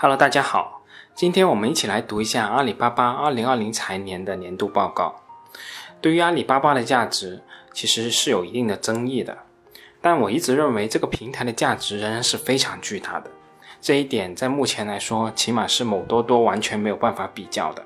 Hello，大家好，今天我们一起来读一下阿里巴巴2020财年的年度报告。对于阿里巴巴的价值，其实是有一定的争议的，但我一直认为这个平台的价值仍然是非常巨大的。这一点在目前来说，起码是某多多完全没有办法比较的。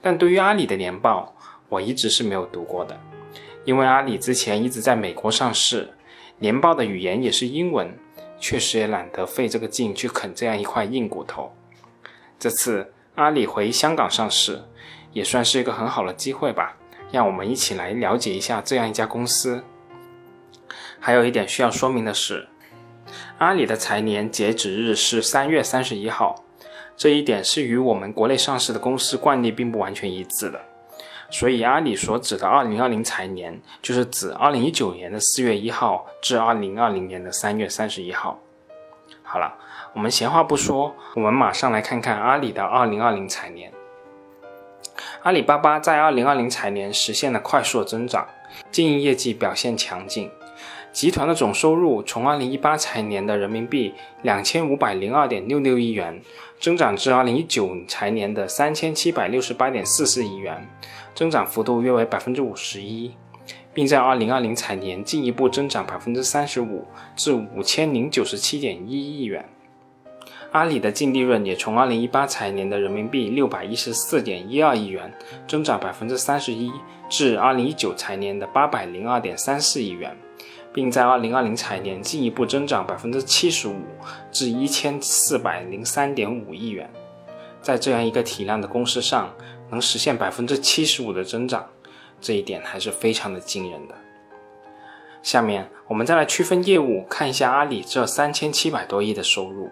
但对于阿里的年报，我一直是没有读过的，因为阿里之前一直在美国上市，年报的语言也是英文。确实也懒得费这个劲去啃这样一块硬骨头。这次阿里回香港上市，也算是一个很好的机会吧。让我们一起来了解一下这样一家公司。还有一点需要说明的是，阿里的财年截止日是三月三十一号，这一点是与我们国内上市的公司惯例并不完全一致的。所以阿里所指的二零二零财年，就是指二零一九年的四月一号至二零二零年的三月三十一号。好了，我们闲话不说，我们马上来看看阿里的二零二零财年。阿里巴巴在二零二零财年实现了快速增长，经营业绩表现强劲。集团的总收入从二零一八财年的人民币两千五百零二点六六亿元，增长至二零一九财年的三千七百六十八点四四亿元，增长幅度约为百分之五十一，并在二零二零财年进一步增长百分之三十五至五千零九十七点一亿元。阿里的净利润也从二零一八财年的人民币六百一十四点一二亿元，增长百分之三十一至二零一九财年的八百零二点三四亿元。并在二零二零财年进一步增长百分之七十五，至一千四百零三点五亿元。在这样一个体量的公司上，能实现百分之七十五的增长，这一点还是非常的惊人的。下面我们再来区分业务，看一下阿里这三千七百多亿的收入。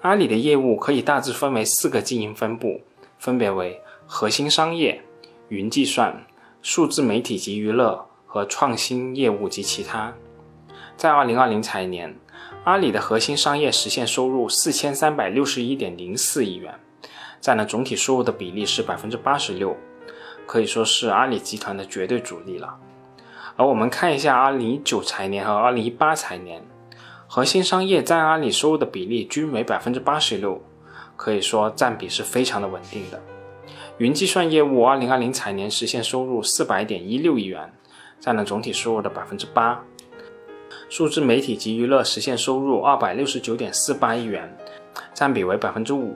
阿里的业务可以大致分为四个经营分布，分别为核心商业、云计算、数字媒体及娱乐。和创新业务及其他，在二零二零财年，阿里的核心商业实现收入四千三百六十一点零四亿元，占了总体收入的比例是百分之八十六，可以说是阿里集团的绝对主力了。而我们看一下二零一九财年和二零一八财年，核心商业占阿里收入的比例均为百分之八十六，可以说占比是非常的稳定的。云计算业务二零二零财年实现收入四百点一六亿元。占了总体收入的百分之八，数字媒体及娱乐实现收入二百六十九点四八亿元，占比为百分之五；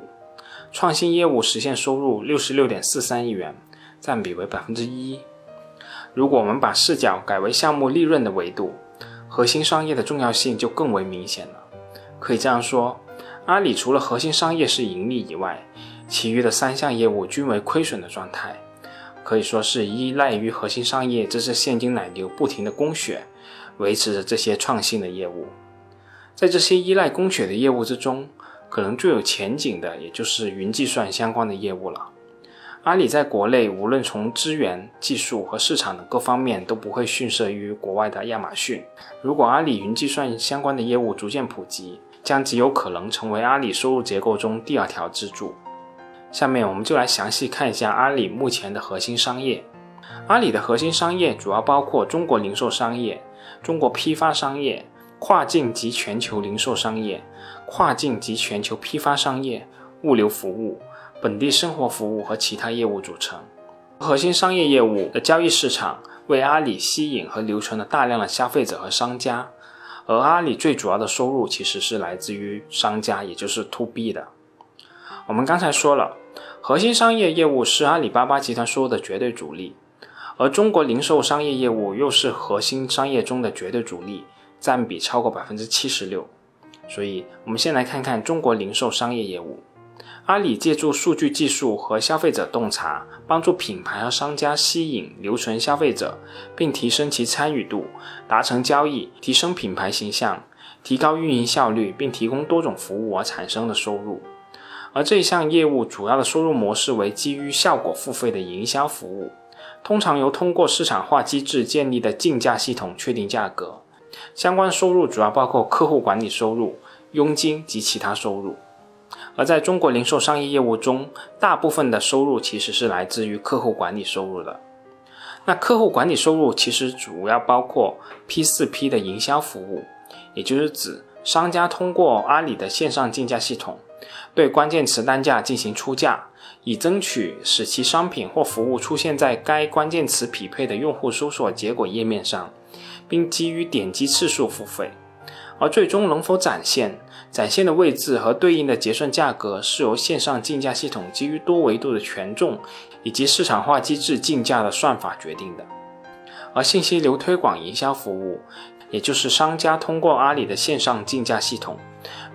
创新业务实现收入六十六点四三亿元，占比为百分之一。如果我们把视角改为项目利润的维度，核心商业的重要性就更为明显了。可以这样说，阿里除了核心商业是盈利以外，其余的三项业务均为亏损的状态。可以说是依赖于核心商业这支现金奶牛不停的供血，维持着这些创新的业务。在这些依赖供血的业务之中，可能最有前景的也就是云计算相关的业务了。阿里在国内无论从资源、技术和市场的各方面都不会逊色于国外的亚马逊。如果阿里云计算相关的业务逐渐普及，将极有可能成为阿里收入结构中第二条支柱。下面我们就来详细看一下阿里目前的核心商业。阿里的核心商业主要包括中国零售商业、中国批发商业、跨境及全球零售商业、跨境及全球批发商业、物流服务、本地生活服务和其他业务组成。核心商业业务的交易市场为阿里吸引和留存了大量的消费者和商家，而阿里最主要的收入其实是来自于商家，也就是 To B 的。我们刚才说了。核心商业业务是阿里巴巴集团收入的绝对主力，而中国零售商业业务又是核心商业中的绝对主力，占比超过百分之七十六。所以，我们先来看看中国零售商业业务。阿里借助数据技术和消费者洞察，帮助品牌和商家吸引、留存消费者，并提升其参与度，达成交易，提升品牌形象，提高运营效率，并提供多种服务而产生的收入。而这一项业务主要的收入模式为基于效果付费的营销服务，通常由通过市场化机制建立的竞价系统确定价格。相关收入主要包括客户管理收入、佣金及其他收入。而在中国零售商业业务中，大部分的收入其实是来自于客户管理收入的。那客户管理收入其实主要包括 P 四 P 的营销服务，也就是指商家通过阿里的线上竞价系统，对关键词单价进行出价，以争取使其商品或服务出现在该关键词匹配的用户搜索结果页面上，并基于点击次数付费。而最终能否展现，展现的位置和对应的结算价格是由线上竞价系统基于多维度的权重以及市场化机制竞价的算法决定的。而信息流推广营销服务。也就是商家通过阿里的线上竞价系统，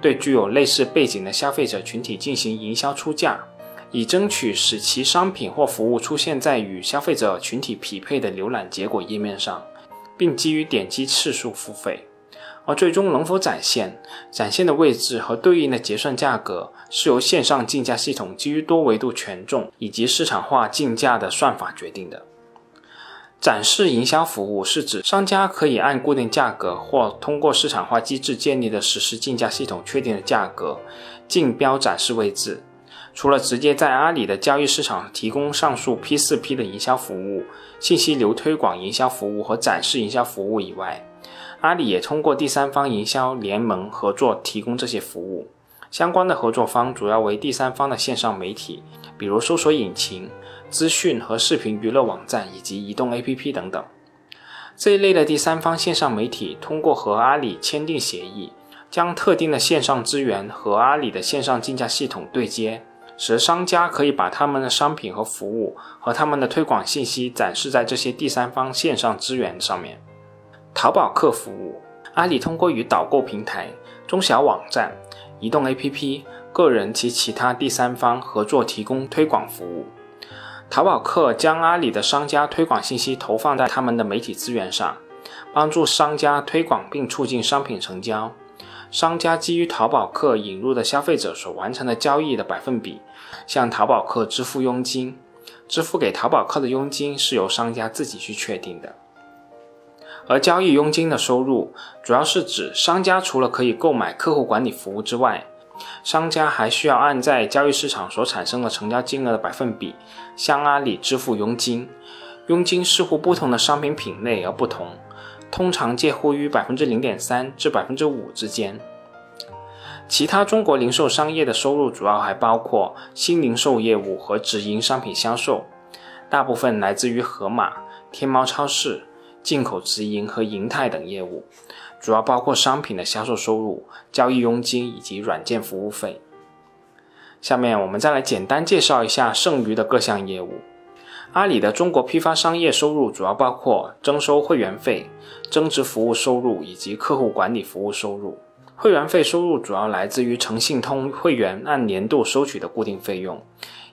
对具有类似背景的消费者群体进行营销出价，以争取使其商品或服务出现在与消费者群体匹配的浏览结果页面上，并基于点击次数付费。而最终能否展现，展现的位置和对应的结算价格是由线上竞价系统基于多维度权重以及市场化竞价的算法决定的。展示营销服务是指商家可以按固定价格或通过市场化机制建立的实时竞价系统确定的价格，竞标展示位置。除了直接在阿里的交易市场提供上述 P4P 的营销服务、信息流推广营销服务和展示营销服务以外，阿里也通过第三方营销联盟合作提供这些服务。相关的合作方主要为第三方的线上媒体，比如搜索引擎。资讯和视频娱乐网站以及移动 APP 等等，这一类的第三方线上媒体通过和阿里签订协议，将特定的线上资源和阿里的线上竞价系统对接，使商家可以把他们的商品和服务和他们的推广信息展示在这些第三方线上资源上面。淘宝客服务，阿里通过与导购平台、中小网站、移动 APP、个人及其他第三方合作提供推广服务。淘宝客将阿里的商家推广信息投放在他们的媒体资源上，帮助商家推广并促进商品成交。商家基于淘宝客引入的消费者所完成的交易的百分比，向淘宝客支付佣金。支付给淘宝客的佣金是由商家自己去确定的。而交易佣金的收入，主要是指商家除了可以购买客户管理服务之外，商家还需要按在交易市场所产生的成交金额的百分比向阿里支付佣金，佣金视乎不同的商品品类而不同，通常介乎于百分之零点三至百分之五之间。其他中国零售商业的收入主要还包括新零售业务和直营商品销售，大部分来自于盒马、天猫超市、进口直营和银泰等业务。主要包括商品的销售收入、交易佣金以及软件服务费。下面我们再来简单介绍一下剩余的各项业务。阿里的中国批发商业收入主要包括征收会员费、增值服务收入以及客户管理服务收入。会员费收入主要来自于诚信通会员按年度收取的固定费用，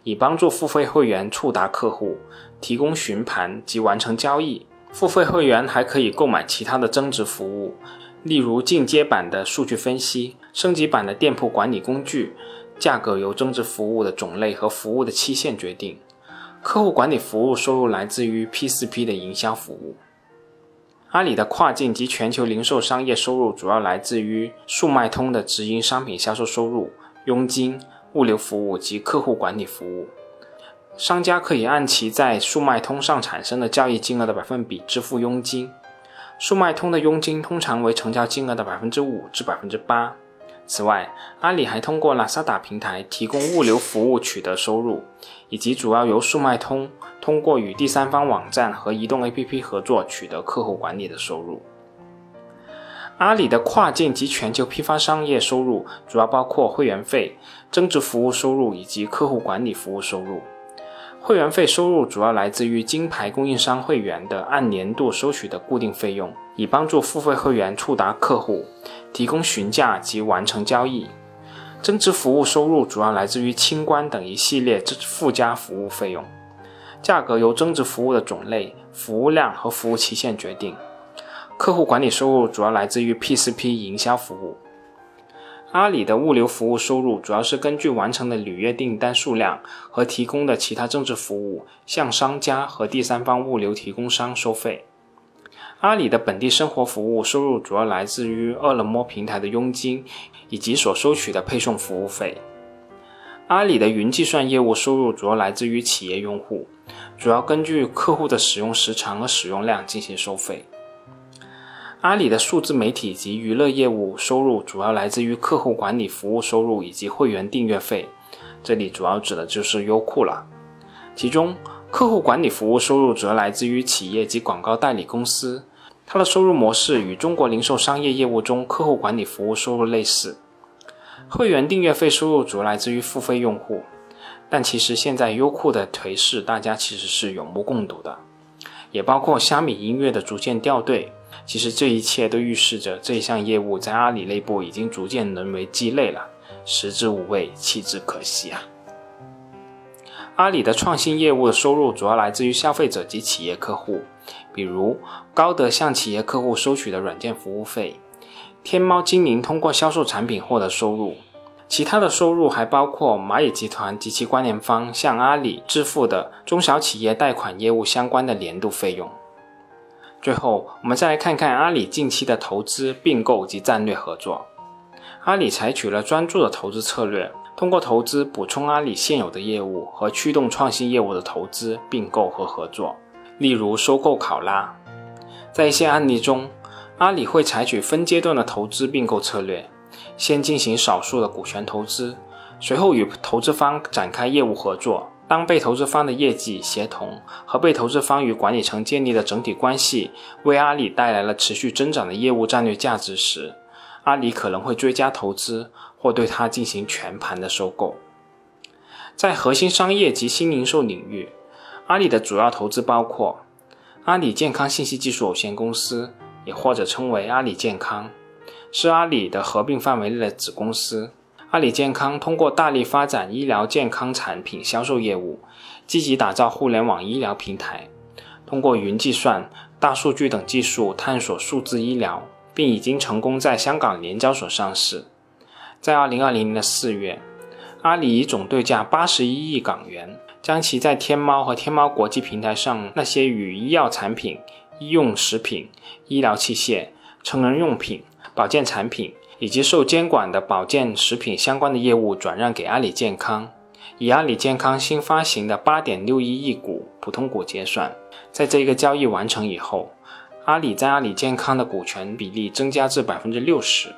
以帮助付费会员触达客户、提供询盘及完成交易。付费会员还可以购买其他的增值服务，例如进阶版的数据分析、升级版的店铺管理工具，价格由增值服务的种类和服务的期限决定。客户管理服务收入来自于 P4P 的营销服务。阿里的跨境及全球零售商业收入主要来自于速卖通的直营商品销售收入、佣金、物流服务及客户管理服务。商家可以按其在速卖通上产生的交易金额的百分比支付佣金。速卖通的佣金通常为成交金额的百分之五至百分之八。此外，阿里还通过拉萨达平台提供物流服务取得收入，以及主要由速卖通通过与第三方网站和移动 APP 合作取得客户管理的收入。阿里的跨境及全球批发商业收入主要包括会员费、增值服务收入以及客户管理服务收入。会员费收入主要来自于金牌供应商会员的按年度收取的固定费用，以帮助付费会员触达客户、提供询价及完成交易。增值服务收入主要来自于清关等一系列附加服务费用，价格由增值服务的种类、服务量和服务期限决定。客户管理收入主要来自于 P4P 营销服务。阿里的物流服务收入主要是根据完成的履约订单数量和提供的其他增值服务，向商家和第三方物流提供商收费。阿里的本地生活服务收入主要来自于饿了么平台的佣金以及所收取的配送服务费。阿里的云计算业务收入主要来自于企业用户，主要根据客户的使用时长和使用量进行收费。阿里的数字媒体及娱乐业务收入主要来自于客户管理服务收入以及会员订阅费，这里主要指的就是优酷了。其中，客户管理服务收入主要来自于企业及广告代理公司，它的收入模式与中国零售商业业务中客户管理服务收入类似。会员订阅费收入主要来自于付费用户，但其实现在优酷的颓势大家其实是有目共睹的，也包括虾米音乐的逐渐掉队。其实这一切都预示着这一项业务在阿里内部已经逐渐沦为鸡肋了，食之无味，弃之可惜啊！阿里的创新业务的收入主要来自于消费者及企业客户，比如高德向企业客户收取的软件服务费，天猫精灵通过销售产品获得收入，其他的收入还包括蚂蚁集团及其关联方向阿里支付的中小企业贷款业务相关的年度费用。最后，我们再来看看阿里近期的投资并购及战略合作。阿里采取了专注的投资策略，通过投资补充阿里现有的业务和驱动创新业务的投资并购和合作。例如，收购考拉。在一些案例中，阿里会采取分阶段的投资并购策略，先进行少数的股权投资，随后与投资方展开业务合作。当被投资方的业绩协同和被投资方与管理层建立的整体关系为阿里带来了持续增长的业务战略价值时，阿里可能会追加投资或对它进行全盘的收购。在核心商业及新零售领域，阿里的主要投资包括阿里健康信息技术有限公司，也或者称为阿里健康，是阿里的合并范围内的子公司。阿里健康通过大力发展医疗健康产品销售业务，积极打造互联网医疗平台，通过云计算、大数据等技术探索数字医疗，并已经成功在香港联交所上市。在二零二零年的四月，阿里以总对价八十一亿港元，将其在天猫和天猫国际平台上那些与医药产品、医用食品、医疗器械、成人用品、保健产品。以及受监管的保健食品相关的业务转让给阿里健康，以阿里健康新发行的八点六一亿股普通股结算。在这个交易完成以后，阿里在阿里健康的股权比例增加至百分之六十。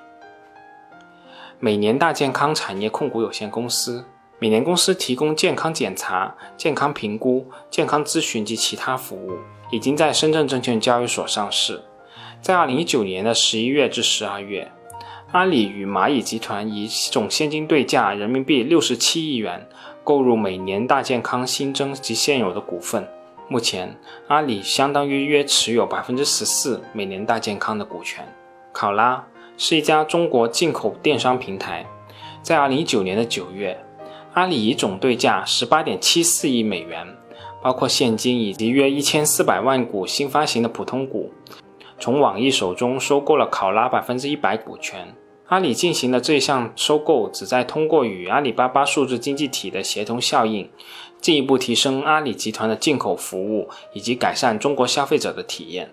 每年大健康产业控股有限公司，每年公司提供健康检查、健康评估、健康咨询及其他服务，已经在深圳证券交易所上市。在二零一九年的十一月至十二月。阿里与蚂蚁集团以总现金对价人民币六十七亿元购入每年大健康新增及现有的股份。目前，阿里相当于约持有百分之十四每年大健康的股权。考拉是一家中国进口电商平台。在二零一九年的九月，阿里以总对价十八点七四亿美元，包括现金以及约一千四百万股新发行的普通股。从网易手中收购了考拉百分之一百股权。阿里进行的这项收购，旨在通过与阿里巴巴数字经济体的协同效应，进一步提升阿里集团的进口服务，以及改善中国消费者的体验。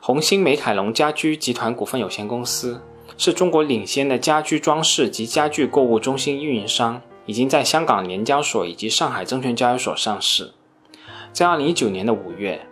红星美凯龙家居集团股份有限公司是中国领先的家居装饰及家具购物中心运营商，已经在香港联交所以及上海证券交易所上市。在二零一九年的五月。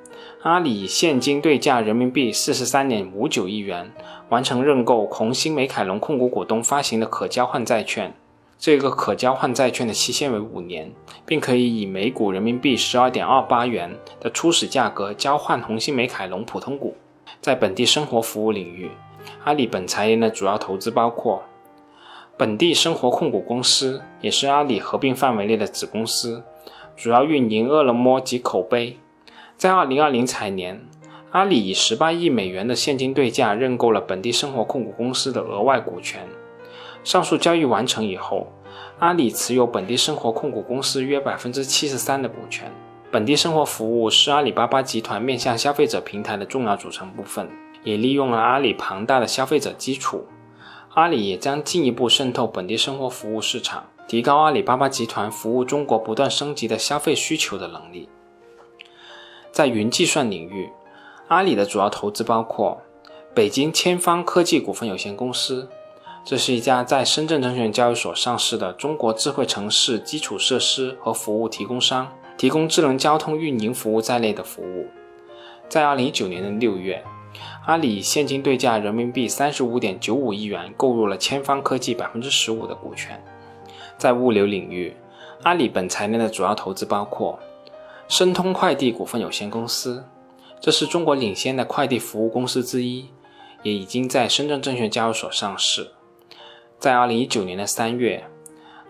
阿里现金对价人民币四十三点五九亿元完成认购红星美凯龙控股股东发行的可交换债券。这个可交换债券的期限为五年，并可以以每股人民币十二点二八元的初始价格交换红星美凯龙普通股。在本地生活服务领域，阿里本财年的主要投资包括本地生活控股公司，也是阿里合并范围内的子公司，主要运营饿了么及口碑。在二零二零财年，阿里以十八亿美元的现金对价认购了本地生活控股公司的额外股权。上述交易完成以后，阿里持有本地生活控股公司约百分之七十三的股权。本地生活服务是阿里巴巴集团面向消费者平台的重要组成部分，也利用了阿里庞大的消费者基础。阿里也将进一步渗透本地生活服务市场，提高阿里巴巴集团服务中国不断升级的消费需求的能力。在云计算领域，阿里的主要投资包括北京千方科技股份有限公司，这是一家在深圳证券交易所上市的中国智慧城市基础设施和服务提供商，提供智能交通运营服务在内的服务。在二零一九年的六月，阿里现金对价人民币三十五点九五亿元购入了千方科技百分之十五的股权。在物流领域，阿里本财年的主要投资包括申通快递股份有限公司，这是中国领先的快递服务公司之一，也已经在深圳证券交易所上市。在二零一九年的三月，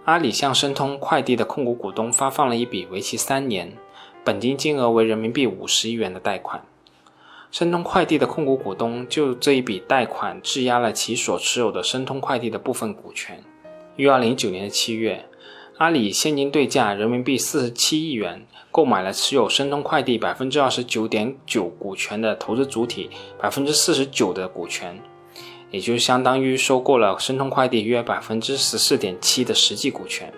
阿里向申通快递的控股股东发放了一笔为期三年、本金金额为人民币五十亿元的贷款。申通快递的控股股东就这一笔贷款质押了其所持有的申通快递的部分股权。于二零一九年的七月，阿里现金对价人民币四十七亿元购买了持有申通快递百分之二十九点九股权的投资主体百分之四十九的股权，也就相当于收购了申通快递约百分之十四点七的实际股权。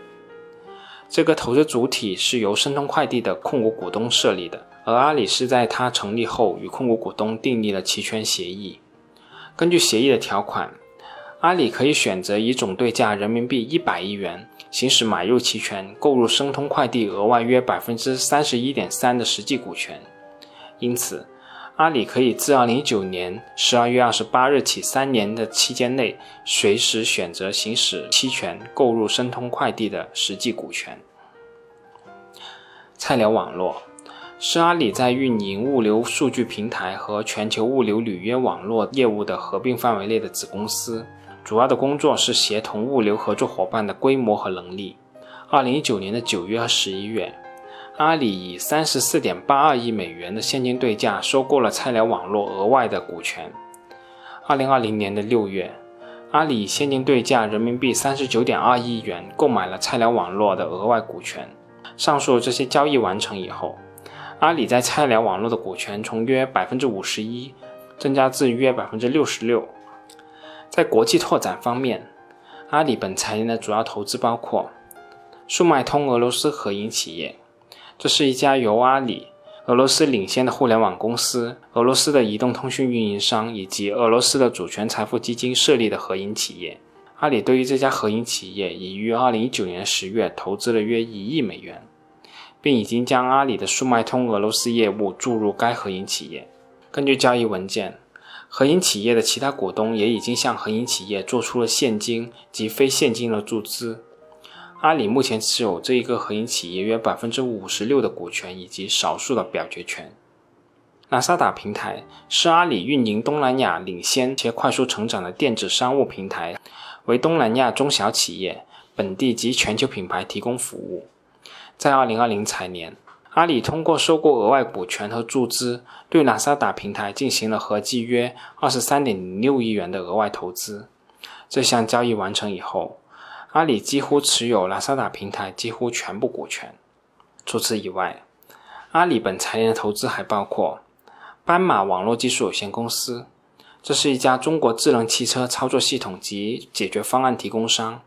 这个投资主体是由申通快递的控股股东设立的。而阿里是在它成立后与控股股东订立了期权协议。根据协议的条款，阿里可以选择以总对价人民币一百亿元行使买入期权，购入申通快递额外约百分之三十一点三的实际股权。因此，阿里可以自二零一九年十二月二十八日起三年的期间内，随时选择行使期权，购入申通快递的实际股权。菜鸟网络。是阿里在运营物流数据平台和全球物流履约网络业务的合并范围内的子公司，主要的工作是协同物流合作伙伴的规模和能力。二零一九年的九月和十一月，阿里以三十四点八二亿美元的现金对价收购了菜鸟网络额外的股权。二零二零年的六月，阿里以现金对价人民币三十九点二亿元购买了菜鸟网络的额外股权。上述这些交易完成以后。阿里在菜鸟网络的股权从约百分之五十一增加至约百分之六十六。在国际拓展方面，阿里本财年的主要投资包括速卖通俄罗斯合营企业，这是一家由阿里、俄罗斯领先的互联网公司、俄罗斯的移动通讯运营商以及俄罗斯的主权财富基金设立的合营企业。阿里对于这家合营企业已于二零一九年十月投资了约一亿美元。并已经将阿里的速卖通俄罗斯业务注入该合营企业。根据交易文件，合营企业的其他股东也已经向合营企业做出了现金及非现金的注资。阿里目前持有这一个合营企业约百分之五十六的股权以及少数的表决权。拉萨达平台是阿里运营东南亚领先且快速成长的电子商务平台，为东南亚中小企业、本地及全球品牌提供服务。在二零二零财年，阿里通过收购额外股权和注资，对拉萨达平台进行了合计约二十三点六亿元的额外投资。这项交易完成以后，阿里几乎持有拉萨达平台几乎全部股权。除此以外，阿里本财年的投资还包括斑马网络技术有限公司，这是一家中国智能汽车操作系统及解决方案提供商。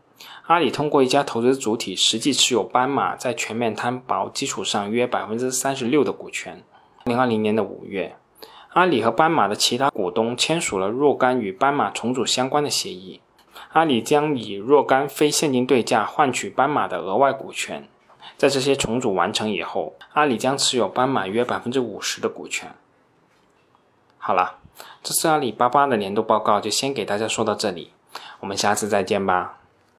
阿里通过一家投资主体实际持有斑马在全面摊薄基础上约百分之三十六的股权。二零二零年的五月，阿里和斑马的其他股东签署了若干与斑马重组相关的协议。阿里将以若干非现金对价换取斑马的额外股权。在这些重组完成以后，阿里将持有斑马约百分之五十的股权。好了，这次阿里巴巴的年度报告就先给大家说到这里，我们下次再见吧。